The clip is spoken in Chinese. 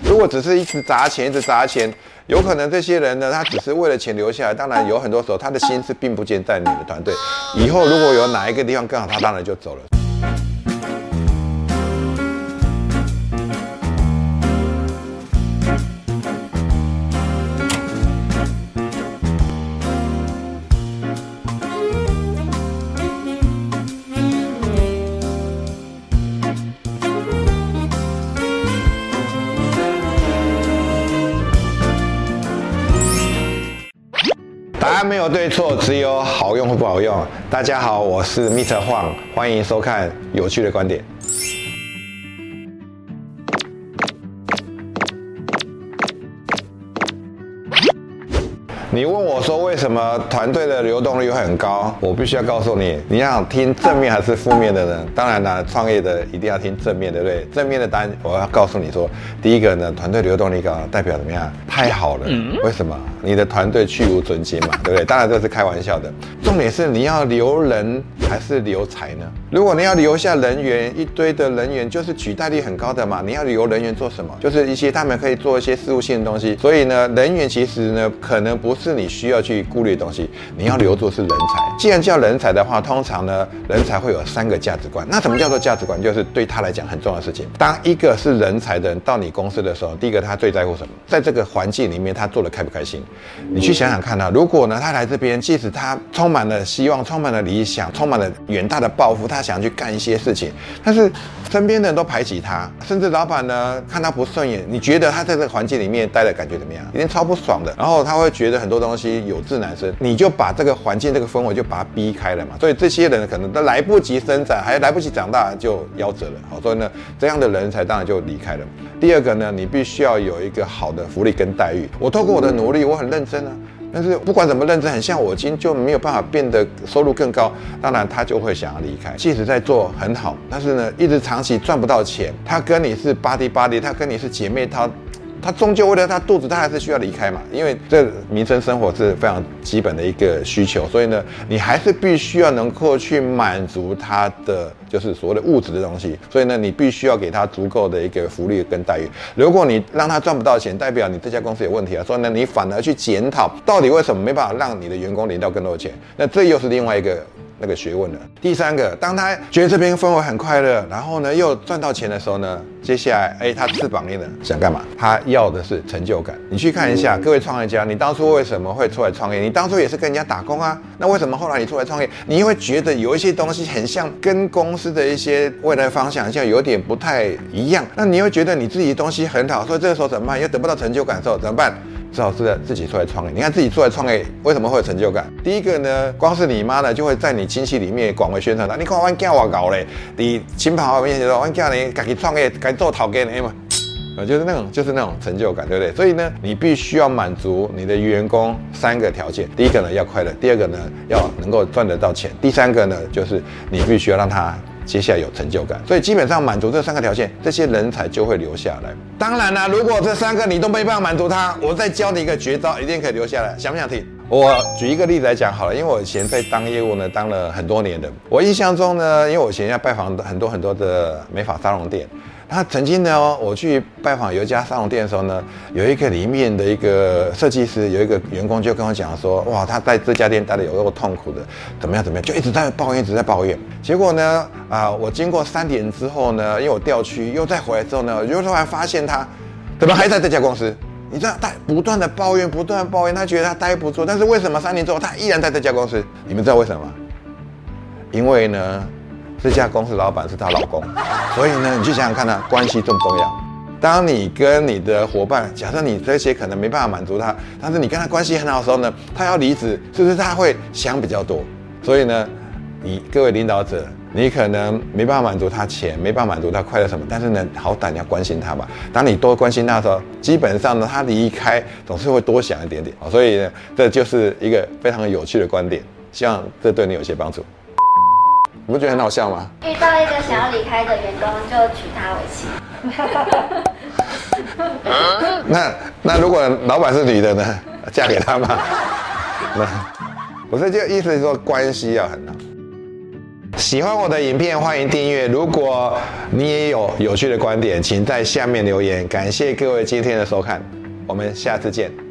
如果只是一直砸钱，一直砸钱，有可能这些人呢，他只是为了钱留下来。当然，有很多时候他的心思并不见在你的团队。以后如果有哪一个地方更好，他当然就走了。它没有对错，只有好用或不好用。大家好，我是 Mr. Huang，欢迎收看有趣的观点。你问我说为什么团队的流动率会很高？我必须要告诉你，你要听正面还是负面的呢？当然啦，创业的一定要听正面，对不对？正面的单我要告诉你说，第一个呢，团队流动率高，代表怎么样？太好了。为什么？你的团队去无存菁嘛，对不对？当然这是开玩笑的。重点是你要留人还是留才呢？如果你要留下人员，一堆的人员就是取代率很高的嘛。你要留人员做什么？就是一些他们可以做一些事务性的东西。所以呢，人员其实呢，可能不是是你需要去顾虑的东西。你要留住是人才。既然叫人才的话，通常呢，人才会有三个价值观。那什么叫做价值观？就是对他来讲很重要的事情。当一个是人才的人到你公司的时候，第一个他最在乎什么？在这个环境里面，他做的开不开心？你去想想看啊，如果呢，他来这边，即使他充满了希望，充满了理想，充满了远大的抱负，他想去干一些事情，但是身边的人都排挤他，甚至老板呢看他不顺眼，你觉得他在这个环境里面待的感觉怎么样？一定超不爽的。然后他会觉得很很多东西有志男生，你就把这个环境、这个氛围就把他逼开了嘛。所以这些人可能都来不及生长，还来不及长大就夭折了。好，所以呢，这样的人才当然就离开了。第二个呢，你必须要有一个好的福利跟待遇。我透过我的努力，我很认真啊。但是不管怎么认真，很像我今就没有办法变得收入更高，当然他就会想要离开。即使在做很好，但是呢，一直长期赚不到钱，他跟你是 body body，他跟你是姐妹，他。他终究为了他肚子，他还是需要离开嘛，因为这民生生活是非常基本的一个需求，所以呢，你还是必须要能够去满足他的就是所谓的物质的东西，所以呢，你必须要给他足够的一个福利跟待遇。如果你让他赚不到钱，代表你这家公司有问题啊，所以呢，你反而去检讨到底为什么没办法让你的员工领到更多的钱，那这又是另外一个。那个学问了。第三个，当他觉得这边氛围很快乐，然后呢又赚到钱的时候呢，接下来哎，他翅膀硬了，想干嘛？他要的是成就感。你去看一下，各位创业家，你当初为什么会出来创业？你当初也是跟人家打工啊，那为什么后来你出来创业？你会觉得有一些东西很像跟公司的一些未来方向，像有点不太一样。那你会觉得你自己的东西很好，所以这个时候怎么办？又得不到成就感的时候怎么办？只好是自己出来创业。你看自己出来创业，为什么会有成就感？第一个呢，光是你妈呢，就会在你亲戚里面广为宣传的。你看我囝我搞嘞，你亲朋好友面前说，我囝呢，自己创业，该做头家呢嘛，啊，就是那种，就是那种成就感，对不对？所以呢，你必须要满足你的员工三个条件：第一个呢，要快乐；第二个呢，要能够赚得到钱；第三个呢，就是你必须要让他。接下来有成就感，所以基本上满足这三个条件，这些人才就会留下来。当然了，如果这三个你都没办法满足他，我再教你一个绝招，一定可以留下来。想不想听？我举一个例子来讲好了，因为我以前在当业务呢，当了很多年的。我印象中呢，因为我以前要拜访很多很多的美发沙龙店。他曾经呢，我去拜访有一家沙龙店的时候呢，有一个里面的一个设计师，有一个员工就跟我讲说，哇，他在这家店待的有多痛苦的，怎么样怎么样，就一直在抱怨，一直在抱怨。结果呢，啊，我经过三年之后呢，因为我调区又再回来之后呢，有时候还发现他怎么还在这家公司？你知道他不断的抱怨，不断抱怨，他觉得他待不住，但是为什么三年之后他依然在这家公司？你们知道为什么？因为呢。这家公司老板是她老公，所以呢，你去想想看呢，关系重不重要？当你跟你的伙伴，假设你这些可能没办法满足他，但是你跟他关系很好的时候呢，他要离职，是不是他会想比较多？所以呢，你各位领导者，你可能没办法满足他钱，没办法满足他快乐什么，但是呢，好歹你要关心他吧。当你多关心他的时候，基本上呢，他离开总是会多想一点点所以呢，这就是一个非常有趣的观点，希望这对你有些帮助。你不觉得很好笑吗？遇到一个想要离开的员工，就娶她为妻。那那如果老板是女的呢？嫁给他吗？那不是，就意思是说关系要很好。喜欢我的影片，欢迎订阅。如果你也有有趣的观点，请在下面留言。感谢各位今天的收看，我们下次见。